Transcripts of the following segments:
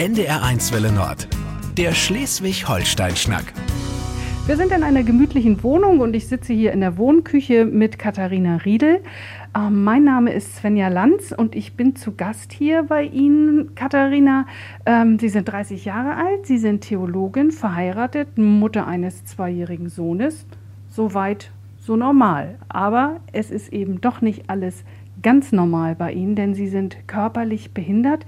NDR1 Welle Nord. Der Schleswig-Holstein-Schnack. Wir sind in einer gemütlichen Wohnung und ich sitze hier in der Wohnküche mit Katharina Riedel. Ähm, mein Name ist Svenja Lanz und ich bin zu Gast hier bei Ihnen, Katharina. Ähm, Sie sind 30 Jahre alt, Sie sind Theologin, verheiratet, Mutter eines zweijährigen Sohnes. Soweit so normal. Aber es ist eben doch nicht alles ganz normal bei Ihnen, denn Sie sind körperlich behindert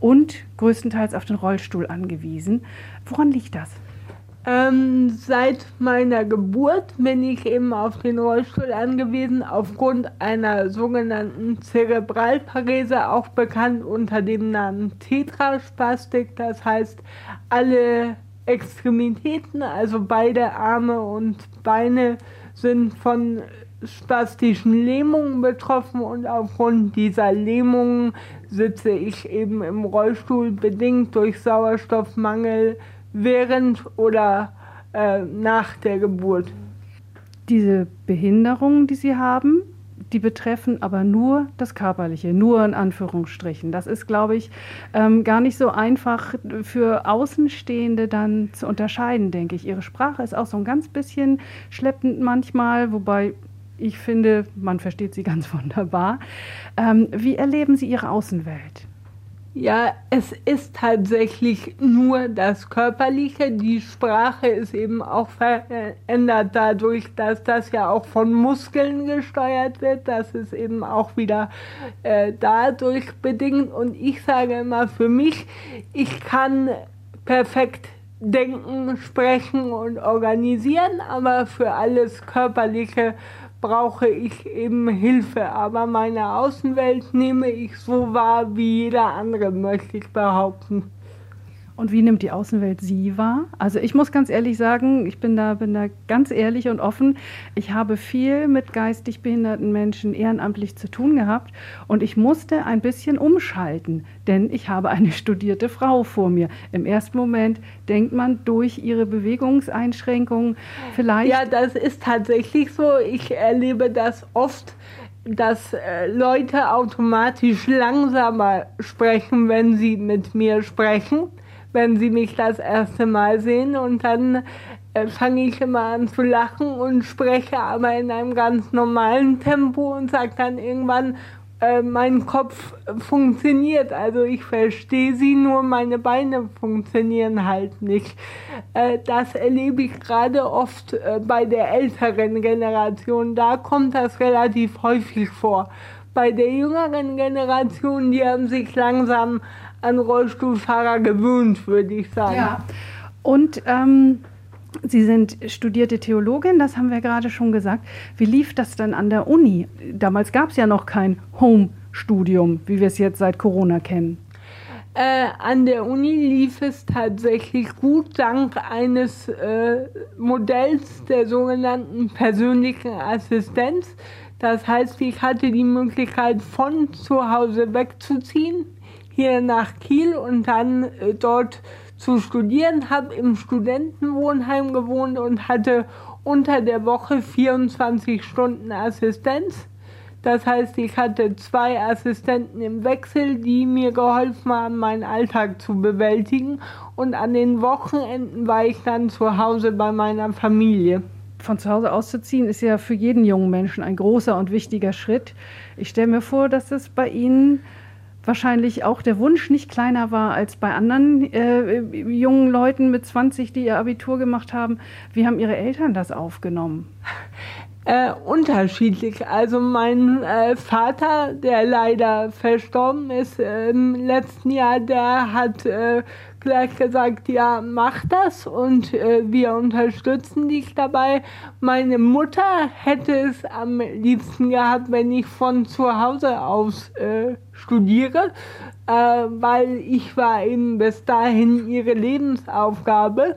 und größtenteils auf den Rollstuhl angewiesen. Woran liegt das? Ähm, seit meiner Geburt bin ich eben auf den Rollstuhl angewiesen, aufgrund einer sogenannten Zerebralparese, auch bekannt unter dem Namen Tetraspastik. Das heißt, alle Extremitäten, also beide Arme und Beine, sind von spastischen Lähmungen betroffen und aufgrund dieser Lähmungen sitze ich eben im Rollstuhl bedingt durch Sauerstoffmangel während oder äh, nach der Geburt. Diese Behinderungen, die Sie haben, die betreffen aber nur das Körperliche, nur in Anführungsstrichen. Das ist, glaube ich, ähm, gar nicht so einfach für Außenstehende dann zu unterscheiden, denke ich. Ihre Sprache ist auch so ein ganz bisschen schleppend manchmal, wobei ich finde, man versteht sie ganz wunderbar. Ähm, wie erleben Sie Ihre Außenwelt? Ja, es ist tatsächlich nur das Körperliche. Die Sprache ist eben auch verändert dadurch, dass das ja auch von Muskeln gesteuert wird. Das ist eben auch wieder äh, dadurch bedingt. Und ich sage immer für mich, ich kann perfekt denken, sprechen und organisieren, aber für alles Körperliche brauche ich eben Hilfe. Aber meine Außenwelt nehme ich so wahr wie jeder andere, möchte ich behaupten. Und wie nimmt die Außenwelt Sie wahr? Also ich muss ganz ehrlich sagen, ich bin da, bin da ganz ehrlich und offen. Ich habe viel mit geistig behinderten Menschen ehrenamtlich zu tun gehabt und ich musste ein bisschen umschalten, denn ich habe eine studierte Frau vor mir. Im ersten Moment denkt man durch ihre Bewegungseinschränkungen vielleicht. Ja, das ist tatsächlich so. Ich erlebe das oft dass äh, Leute automatisch langsamer sprechen, wenn sie mit mir sprechen wenn sie mich das erste Mal sehen und dann äh, fange ich immer an zu lachen und spreche aber in einem ganz normalen Tempo und sage dann irgendwann, äh, mein Kopf funktioniert, also ich verstehe sie, nur meine Beine funktionieren halt nicht. Äh, das erlebe ich gerade oft äh, bei der älteren Generation, da kommt das relativ häufig vor. Bei der jüngeren Generation, die haben sich langsam an Rollstuhlfahrer gewöhnt, würde ich sagen. Ja. Und ähm, Sie sind studierte Theologin, das haben wir gerade schon gesagt. Wie lief das dann an der Uni? Damals gab es ja noch kein Home-Studium, wie wir es jetzt seit Corona kennen. Äh, an der Uni lief es tatsächlich gut, dank eines äh, Modells der sogenannten persönlichen Assistenz. Das heißt, ich hatte die Möglichkeit, von zu Hause wegzuziehen hier nach Kiel und dann äh, dort zu studieren, habe im Studentenwohnheim gewohnt und hatte unter der Woche 24 Stunden Assistenz. Das heißt, ich hatte zwei Assistenten im Wechsel, die mir geholfen haben, meinen Alltag zu bewältigen. Und an den Wochenenden war ich dann zu Hause bei meiner Familie. Von zu Hause auszuziehen ist ja für jeden jungen Menschen ein großer und wichtiger Schritt. Ich stelle mir vor, dass es bei Ihnen wahrscheinlich auch der Wunsch nicht kleiner war als bei anderen äh, jungen Leuten mit 20, die ihr Abitur gemacht haben. Wie haben Ihre Eltern das aufgenommen? Äh, unterschiedlich. Also mein äh, Vater, der leider verstorben ist äh, im letzten Jahr, der hat äh, gleich gesagt, ja, mach das und äh, wir unterstützen dich dabei. Meine Mutter hätte es am liebsten gehabt, wenn ich von zu Hause aus äh, studiere, weil ich war eben bis dahin ihre Lebensaufgabe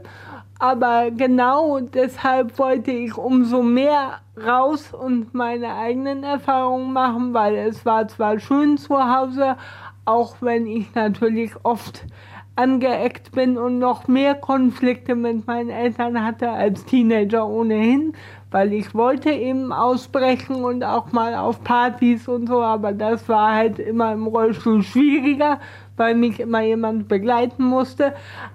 aber genau deshalb wollte ich umso mehr raus und meine eigenen Erfahrungen machen, weil es war zwar schön zu Hause, auch wenn ich natürlich oft angeeckt bin und noch mehr Konflikte mit meinen Eltern hatte als Teenager ohnehin, weil ich wollte eben ausbrechen und auch mal auf Partys und so, aber das war halt immer im Rollstuhl schwieriger, weil mich immer jemand begleiten musste.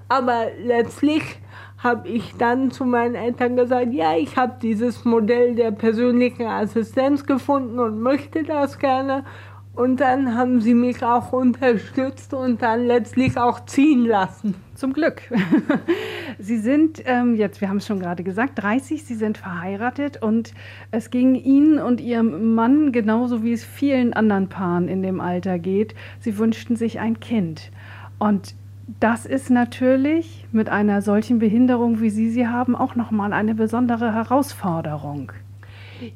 Aber letztlich habe ich dann zu meinen Eltern gesagt, ja, ich habe dieses Modell der persönlichen Assistenz gefunden und möchte das gerne. Und dann haben sie mich auch unterstützt und dann letztlich auch ziehen lassen. Zum Glück. Sie sind ähm, jetzt, wir haben es schon gerade gesagt, 30, Sie sind verheiratet und es ging Ihnen und Ihrem Mann genauso wie es vielen anderen Paaren in dem Alter geht. Sie wünschten sich ein Kind. Und das ist natürlich mit einer solchen Behinderung, wie Sie sie haben, auch nochmal eine besondere Herausforderung.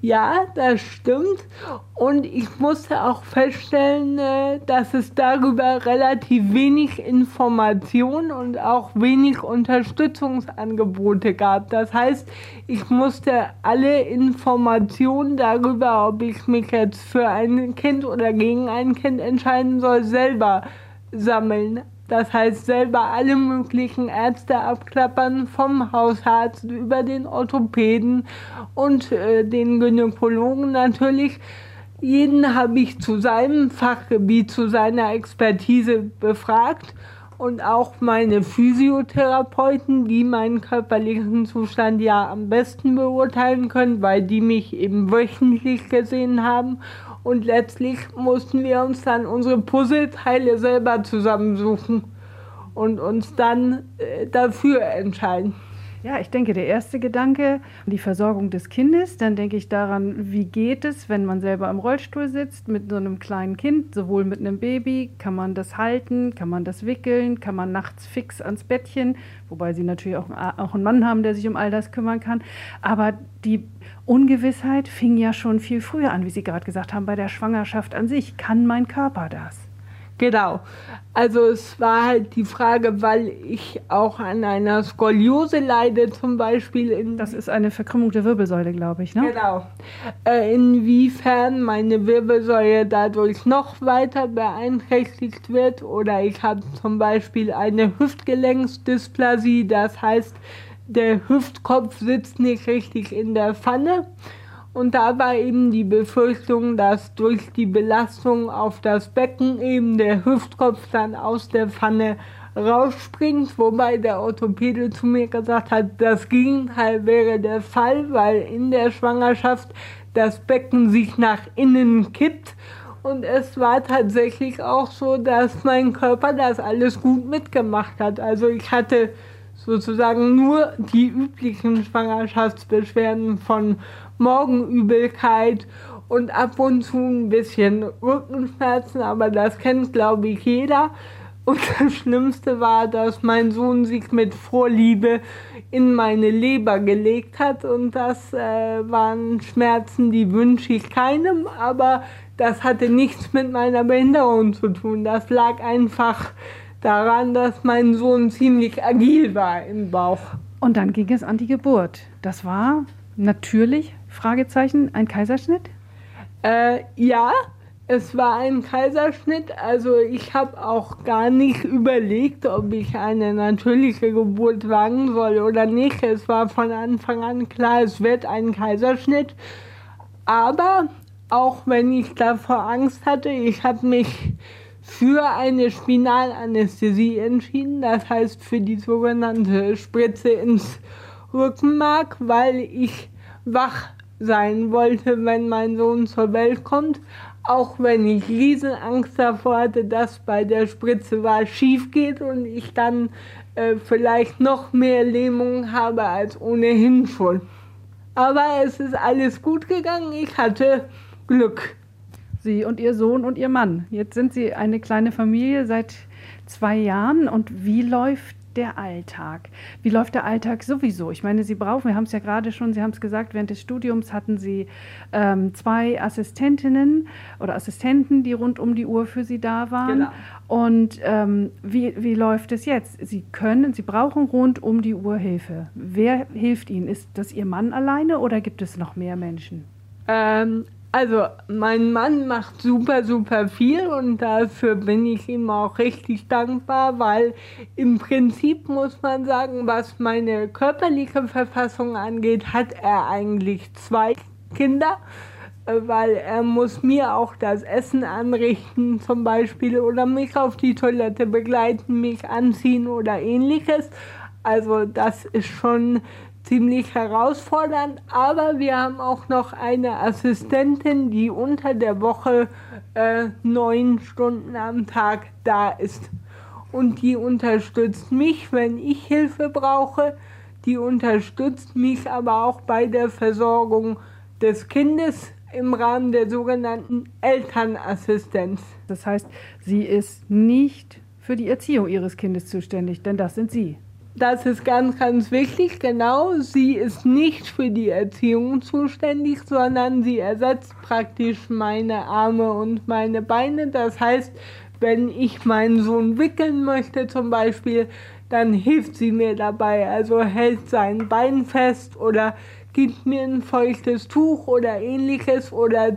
Ja, das stimmt. Und ich musste auch feststellen, äh, dass es darüber relativ wenig Information und auch wenig Unterstützungsangebote gab. Das heißt, ich musste alle Informationen darüber, ob ich mich jetzt für ein Kind oder gegen ein Kind entscheiden soll, selber sammeln. Das heißt, selber alle möglichen Ärzte abklappern, vom Hausarzt über den Orthopäden und äh, den Gynäkologen natürlich. Jeden habe ich zu seinem Fachgebiet, zu seiner Expertise befragt und auch meine Physiotherapeuten, die meinen körperlichen Zustand ja am besten beurteilen können, weil die mich eben wöchentlich gesehen haben und letztlich mussten wir uns dann unsere Puzzleteile selber zusammensuchen und uns dann äh, dafür entscheiden. Ja, ich denke, der erste Gedanke, die Versorgung des Kindes, dann denke ich daran, wie geht es, wenn man selber im Rollstuhl sitzt mit so einem kleinen Kind, sowohl mit einem Baby, kann man das halten, kann man das wickeln, kann man nachts fix ans Bettchen, wobei sie natürlich auch, auch einen Mann haben, der sich um all das kümmern kann. Aber die Ungewissheit fing ja schon viel früher an, wie Sie gerade gesagt haben, bei der Schwangerschaft an sich. Kann mein Körper das? Genau. Also es war halt die Frage, weil ich auch an einer Skoliose leide zum Beispiel. das ist eine Verkrümmung der Wirbelsäule, glaube ich, ne? Genau. Äh, inwiefern meine Wirbelsäule dadurch noch weiter beeinträchtigt wird oder ich habe zum Beispiel eine Hüftgelenksdysplasie, das heißt, der Hüftkopf sitzt nicht richtig in der Pfanne und da war eben die Befürchtung, dass durch die Belastung auf das Becken eben der Hüftkopf dann aus der Pfanne rausspringt, wobei der Orthopäde zu mir gesagt hat, das Gegenteil wäre der Fall, weil in der Schwangerschaft das Becken sich nach innen kippt. Und es war tatsächlich auch so, dass mein Körper das alles gut mitgemacht hat. Also ich hatte sozusagen nur die üblichen Schwangerschaftsbeschwerden von Morgenübelkeit und ab und zu ein bisschen Rückenschmerzen, aber das kennt, glaube ich, jeder. Und das Schlimmste war, dass mein Sohn sich mit Vorliebe in meine Leber gelegt hat. Und das äh, waren Schmerzen, die wünsche ich keinem. Aber das hatte nichts mit meiner Behinderung zu tun. Das lag einfach daran, dass mein Sohn ziemlich agil war im Bauch. Und dann ging es an die Geburt. Das war natürlich Fragezeichen, ein Kaiserschnitt? Äh, ja, es war ein Kaiserschnitt. Also ich habe auch gar nicht überlegt, ob ich eine natürliche Geburt wagen soll oder nicht. Es war von Anfang an klar, es wird ein Kaiserschnitt. Aber auch wenn ich davor Angst hatte, ich habe mich für eine Spinalanästhesie entschieden. Das heißt für die sogenannte Spritze ins Rückenmark, weil ich wach sein wollte, wenn mein Sohn zur Welt kommt. Auch wenn ich Riesenangst davor hatte, dass bei der Spritze was schief geht und ich dann äh, vielleicht noch mehr Lähmung habe als ohnehin schon. Aber es ist alles gut gegangen. Ich hatte Glück. Sie und Ihr Sohn und Ihr Mann. Jetzt sind Sie eine kleine Familie seit zwei Jahren. Und wie läuft der Alltag? Wie läuft der Alltag sowieso? Ich meine, Sie brauchen, wir haben es ja gerade schon, Sie haben es gesagt, während des Studiums hatten Sie ähm, zwei Assistentinnen oder Assistenten, die rund um die Uhr für Sie da waren. Genau. Und ähm, wie, wie läuft es jetzt? Sie können, Sie brauchen rund um die Uhr Hilfe. Wer hilft Ihnen? Ist das Ihr Mann alleine oder gibt es noch mehr Menschen? Ähm, Also mein Mann macht super, super viel und dafür bin ich ihm auch richtig dankbar, weil im Prinzip muss man sagen, was meine körperliche Verfassung angeht, hat er eigentlich zwei Kinder, äh, weil er muss mir auch das Essen anrichten zum Beispiel oder mich auf die Toilette begleiten, mich anziehen oder ähnliches. Also das ist schon ziemlich herausfordernd, aber wir haben auch noch eine Assistentin, die unter der Woche äh, neun Stunden am Tag da ist. Und die unterstützt mich, wenn ich Hilfe brauche. Die unterstützt mich aber auch bei der Versorgung des Kindes im Rahmen der sogenannten Elternassistenz. Das heißt, sie ist nicht für die Erziehung ihres Kindes zuständig, denn das sind Sie. Das ist ganz, ganz wichtig, genau. Sie ist nicht für die Erziehung zuständig, sondern sie ersetzt praktisch meine Arme und meine Beine. Das heißt, wenn ich meinen Sohn wickeln möchte zum Beispiel, dann hilft sie mir dabei. Also hält sein Bein fest oder gibt mir ein feuchtes Tuch oder ähnliches oder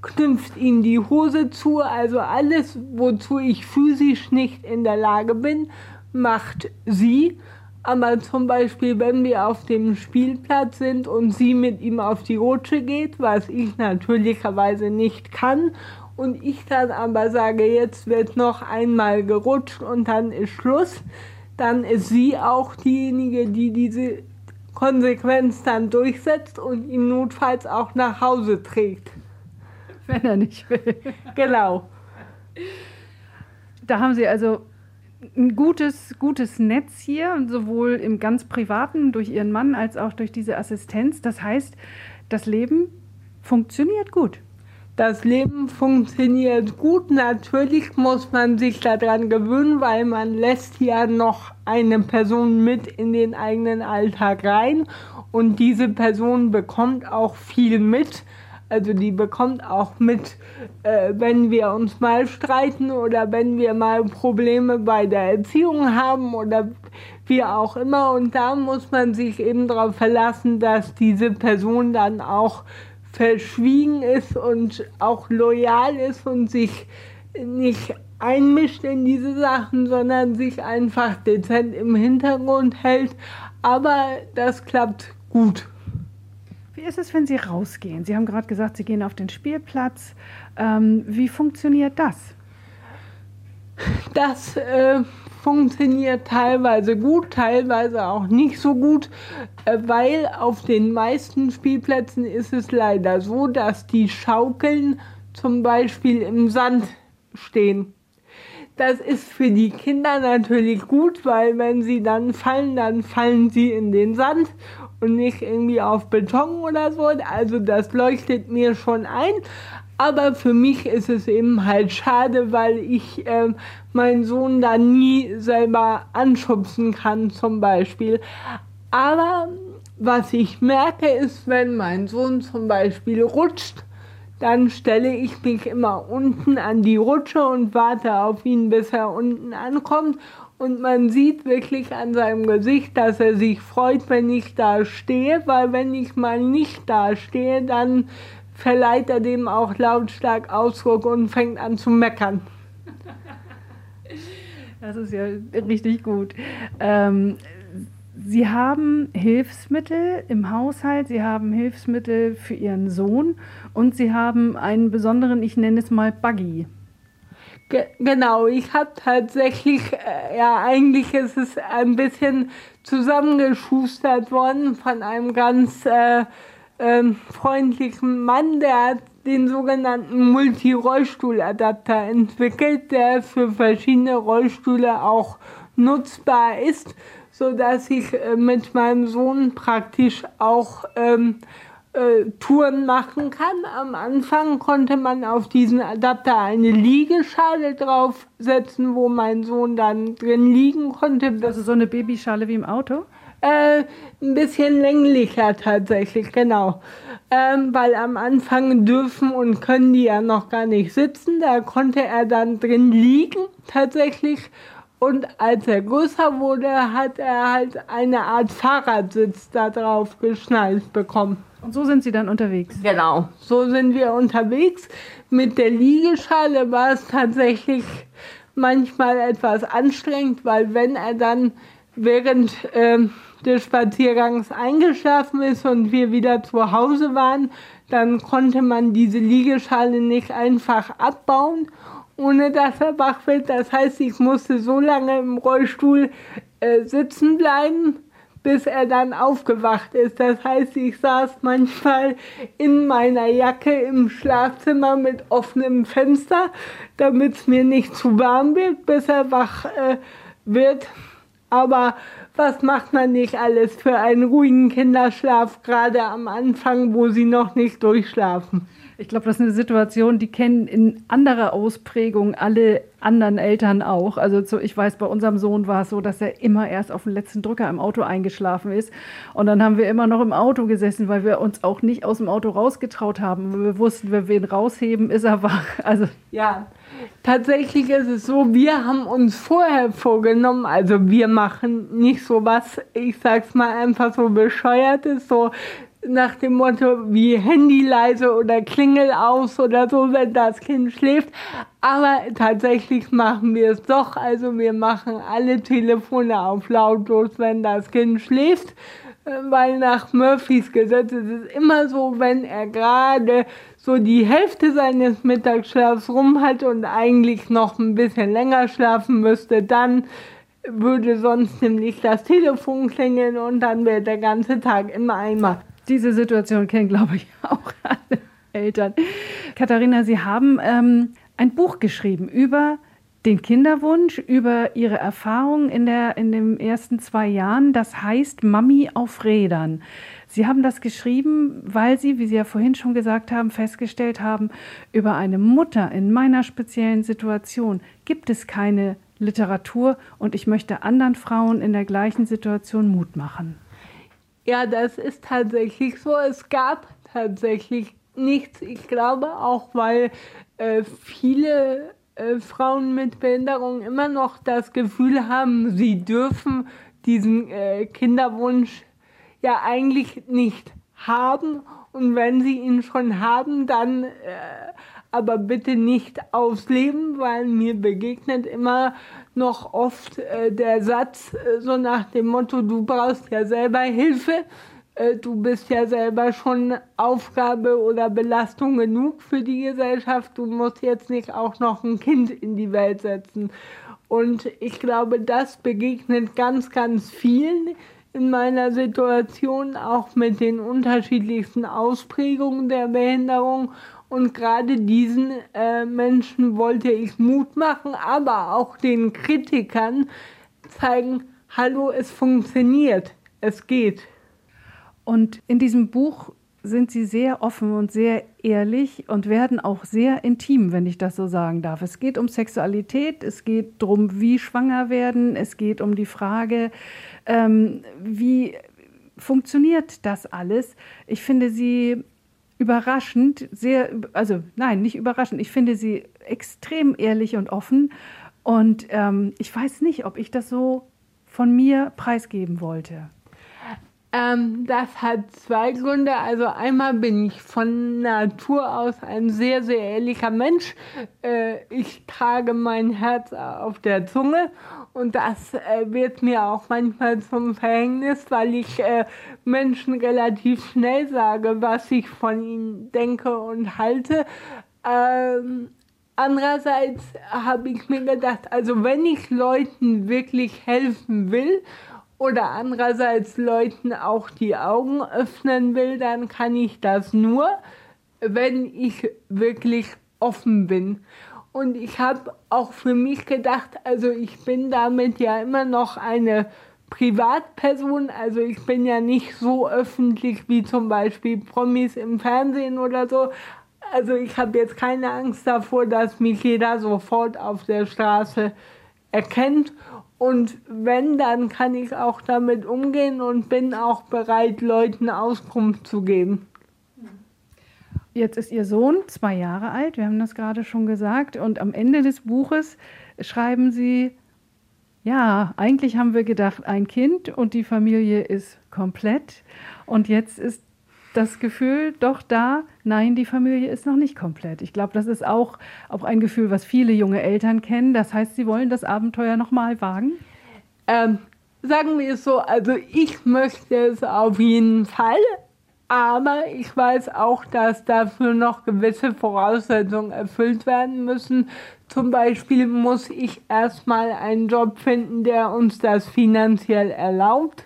knüpft ihm die Hose zu. Also alles, wozu ich physisch nicht in der Lage bin, macht sie. Aber zum Beispiel, wenn wir auf dem Spielplatz sind und sie mit ihm auf die Rutsche geht, was ich natürlicherweise nicht kann, und ich dann aber sage, jetzt wird noch einmal gerutscht und dann ist Schluss, dann ist sie auch diejenige, die diese Konsequenz dann durchsetzt und ihn notfalls auch nach Hause trägt. Wenn er nicht will. Genau. Da haben Sie also ein gutes, gutes Netz hier, sowohl im ganz privaten durch Ihren Mann als auch durch diese Assistenz. Das heißt, das Leben funktioniert gut. Das Leben funktioniert gut. Natürlich muss man sich daran gewöhnen, weil man lässt ja noch eine Person mit in den eigenen Alltag rein und diese Person bekommt auch viel mit. Also die bekommt auch mit, äh, wenn wir uns mal streiten oder wenn wir mal Probleme bei der Erziehung haben oder wie auch immer. Und da muss man sich eben darauf verlassen, dass diese Person dann auch verschwiegen ist und auch loyal ist und sich nicht einmischt in diese Sachen, sondern sich einfach dezent im Hintergrund hält. Aber das klappt gut. Wie ist es, wenn Sie rausgehen? Sie haben gerade gesagt, Sie gehen auf den Spielplatz. Ähm, wie funktioniert das? Das äh, funktioniert teilweise gut, teilweise auch nicht so gut, äh, weil auf den meisten Spielplätzen ist es leider so, dass die Schaukeln zum Beispiel im Sand stehen. Das ist für die Kinder natürlich gut, weil wenn sie dann fallen, dann fallen sie in den Sand und nicht irgendwie auf Beton oder so. Also das leuchtet mir schon ein. Aber für mich ist es eben halt schade, weil ich äh, meinen Sohn da nie selber anschubsen kann zum Beispiel. Aber was ich merke ist, wenn mein Sohn zum Beispiel rutscht, dann stelle ich mich immer unten an die Rutsche und warte auf ihn, bis er unten ankommt. Und man sieht wirklich an seinem Gesicht, dass er sich freut, wenn ich da stehe, weil wenn ich mal nicht da stehe, dann verleiht er dem auch lautstark Ausdruck und fängt an zu meckern. Das ist ja richtig gut. Ähm, Sie haben Hilfsmittel im Haushalt, Sie haben Hilfsmittel für Ihren Sohn und Sie haben einen besonderen, ich nenne es mal Buggy. Ge genau, ich habe tatsächlich, äh, ja, eigentlich ist es ein bisschen zusammengeschustert worden von einem ganz äh, äh, freundlichen Mann, der hat den sogenannten Multi-Rollstuhladapter entwickelt, der für verschiedene Rollstühle auch nutzbar ist, so dass ich äh, mit meinem Sohn praktisch auch ähm, äh, Touren machen kann. Am Anfang konnte man auf diesen Adapter eine Liegeschale draufsetzen, wo mein Sohn dann drin liegen konnte. Also so eine Babyschale wie im Auto? Äh, ein bisschen länglicher tatsächlich, genau. Ähm, weil am Anfang dürfen und können die ja noch gar nicht sitzen. Da konnte er dann drin liegen tatsächlich Und als er größer wurde, hat er halt eine Art Fahrradsitz da drauf geschnallt bekommen. Und so sind Sie dann unterwegs? Genau, so sind wir unterwegs. Mit der Liegeschale war es tatsächlich manchmal etwas anstrengend, weil wenn er dann während äh, des Spaziergangs eingeschlafen ist und wir wieder zu Hause waren, dann konnte man diese Liegeschale nicht einfach abbauen ohne dass er wach wird. Das heißt, ich musste so lange im Rollstuhl äh, sitzen bleiben, bis er dann aufgewacht ist. Das heißt, ich saß manchmal in meiner Jacke im Schlafzimmer mit offenem Fenster, damit es mir nicht zu warm wird, bis er wach äh, wird. Aber was macht man nicht alles für einen ruhigen Kinderschlaf, gerade am Anfang, wo sie noch nicht durchschlafen? Ich glaube, das ist eine Situation, die kennen in anderer Ausprägung alle anderen Eltern auch. Also so, ich weiß, bei unserem Sohn war es so, dass er immer erst auf den letzten Drücker im Auto eingeschlafen ist. Und dann haben wir immer noch im Auto gesessen, weil wir uns auch nicht aus dem Auto rausgetraut haben. Wir wussten, wenn wir ihn rausheben, ist er wach. Also ja, tatsächlich ist es so, wir haben uns vorher vorgenommen, also wir machen nicht so was, ich sag's mal einfach so bescheuertes, so nach dem Motto wie Handy leise oder Klingel aus oder so, wenn das Kind schläft. Aber tatsächlich machen wir es doch. Also wir machen alle Telefone auf lautlos, wenn das Kind schläft. Äh, weil nach Murphys Gesetz ist es immer so, wenn er gerade so die Hälfte seines Mittagsschlafs rum hat und eigentlich noch ein bisschen länger schlafen müsste, dann würde sonst nämlich das Telefon klingeln und dann wäre der ganze Tag immer einmal diese Situation kennen, glaube ich, auch alle Eltern. Katharina, Sie haben ähm, ein Buch geschrieben über den Kinderwunsch, über Ihre Erfahrungen in, in den ersten zwei Jahren. Das heißt Mami auf Rädern. Sie haben das geschrieben, weil Sie, wie Sie ja vorhin schon gesagt haben, festgestellt haben, über eine Mutter in meiner speziellen Situation gibt es keine Literatur und ich möchte anderen Frauen in der gleichen Situation Mut machen. Ja, das ist tatsächlich so. Es gab tatsächlich nichts. Ich glaube auch, weil äh, viele äh, Frauen mit Behinderung immer noch das Gefühl haben, sie dürfen diesen äh, Kinderwunsch ja eigentlich nicht haben. Und wenn sie ihn schon haben, dann äh, aber bitte nicht ausleben, weil mir begegnet immer noch oft äh, der Satz äh, so nach dem Motto, du brauchst ja selber Hilfe, äh, du bist ja selber schon Aufgabe oder Belastung genug für die Gesellschaft, du musst jetzt nicht auch noch ein Kind in die Welt setzen. Und ich glaube, das begegnet ganz, ganz vielen in meiner Situation, auch mit den unterschiedlichsten Ausprägungen der Behinderung. Und gerade diesen äh, Menschen wollte ich Mut machen, aber auch den Kritikern zeigen, hallo, es funktioniert, es geht. Und in diesem Buch sind sie sehr offen und sehr ehrlich und werden auch sehr intim, wenn ich das so sagen darf. Es geht um Sexualität, es geht darum, wie schwanger werden, es geht um die Frage, ähm, wie funktioniert das alles. Ich finde sie überraschend, sehr, also nein, nicht überraschend, ich finde sie extrem ehrlich und offen und ähm, ich weiß nicht, ob ich das so von mir preisgeben wollte. Ähm, das hat zwei Gründe. Also einmal bin ich von Natur aus ein sehr, sehr ehrlicher Mensch. Äh, ich trage mein Herz auf der Zunge und das äh, wird mir auch manchmal zum Verhängnis, weil ich äh, Menschen relativ schnell sage, was ich von ihnen denke und halte. Ähm, andererseits habe ich mir gedacht, also wenn ich Leuten wirklich helfen will oder andererseits Leuten auch die Augen öffnen will, dann kann ich das nur, wenn ich wirklich offen bin. Und ich habe auch für mich gedacht, also ich bin damit ja immer noch eine Privatperson, also ich bin ja nicht so öffentlich wie zum Beispiel Promis im Fernsehen oder so. Also ich habe jetzt keine Angst davor, dass mich jeder sofort auf der Straße erkennt. Und wenn, dann kann ich auch damit umgehen und bin auch bereit, Leuten Auskunft zu geben. Jetzt ist Ihr Sohn zwei Jahre alt, wir haben das gerade schon gesagt, und am Ende des Buches schreiben Sie, ja, eigentlich haben wir gedacht, ein Kind und die Familie ist komplett. Und jetzt ist das Gefühl doch da, nein, die Familie ist noch nicht komplett. Ich glaube, das ist auch, auch ein Gefühl, was viele junge Eltern kennen. Das heißt, sie wollen das Abenteuer nochmal wagen? Ähm, sagen wir es so, also ich möchte es auf jeden Fall, aber ich weiß auch, dass dafür noch gewisse Voraussetzungen erfüllt werden müssen. Zum Beispiel muss ich erstmal einen Job finden, der uns das finanziell erlaubt.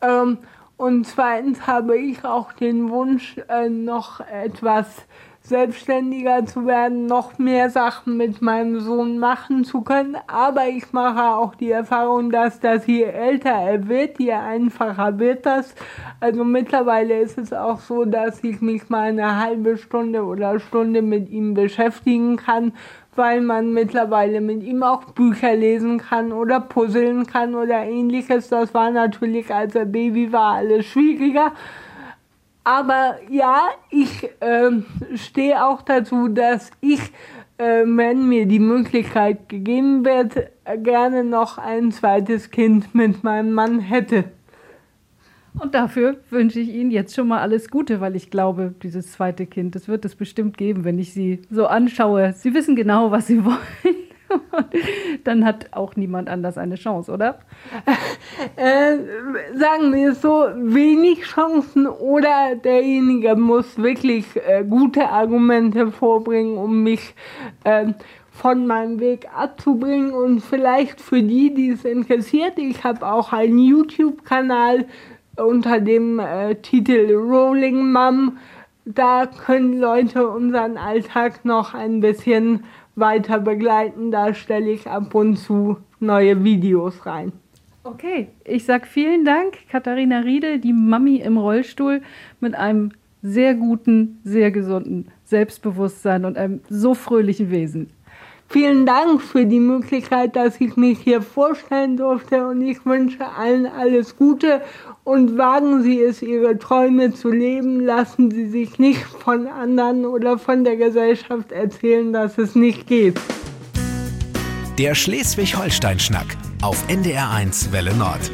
Ähm, und zweitens habe ich auch den Wunsch, äh, noch etwas selbstständiger zu werden, noch mehr Sachen mit meinem Sohn machen zu können. Aber ich mache auch die Erfahrung, dass das je älter er wird, je einfacher wird das. Also mittlerweile ist es auch so, dass ich mich mal eine halbe Stunde oder Stunde mit ihm beschäftigen kann, weil man mittlerweile mit ihm auch Bücher lesen kann oder puzzeln kann oder ähnliches. Das war natürlich, als er Baby war, alles schwieriger. Aber ja, ich äh, stehe auch dazu, dass ich, äh, wenn mir die Möglichkeit gegeben wird, gerne noch ein zweites Kind mit meinem Mann hätte. Und dafür wünsche ich Ihnen jetzt schon mal alles Gute, weil ich glaube, dieses zweite Kind, das wird es bestimmt geben, wenn ich Sie so anschaue. Sie wissen genau, was Sie wollen. Dann hat auch niemand anders eine Chance, oder? Äh, sagen wir es so, wenig Chancen oder derjenige muss wirklich äh, gute Argumente vorbringen, um mich äh, von meinem Weg abzubringen. Und vielleicht für die, die es interessiert, ich habe auch einen YouTube-Kanal unter dem äh, Titel Rolling Mom. Da können Leute unseren Alltag noch ein bisschen weiter begleiten. Da stelle ich ab und zu neue Videos rein. Okay, ich sage vielen Dank, Katharina Riedel, die Mami im Rollstuhl mit einem sehr guten, sehr gesunden Selbstbewusstsein und einem so fröhlichen Wesen. Vielen Dank für die Möglichkeit, dass ich mich hier vorstellen durfte und ich wünsche allen alles Gute und wagen Sie es, Ihre Träume zu leben. Lassen Sie sich nicht von anderen oder von der Gesellschaft erzählen, dass es nicht geht. Der Schleswig-Holstein-Schnack auf NDR1 Welle Nord.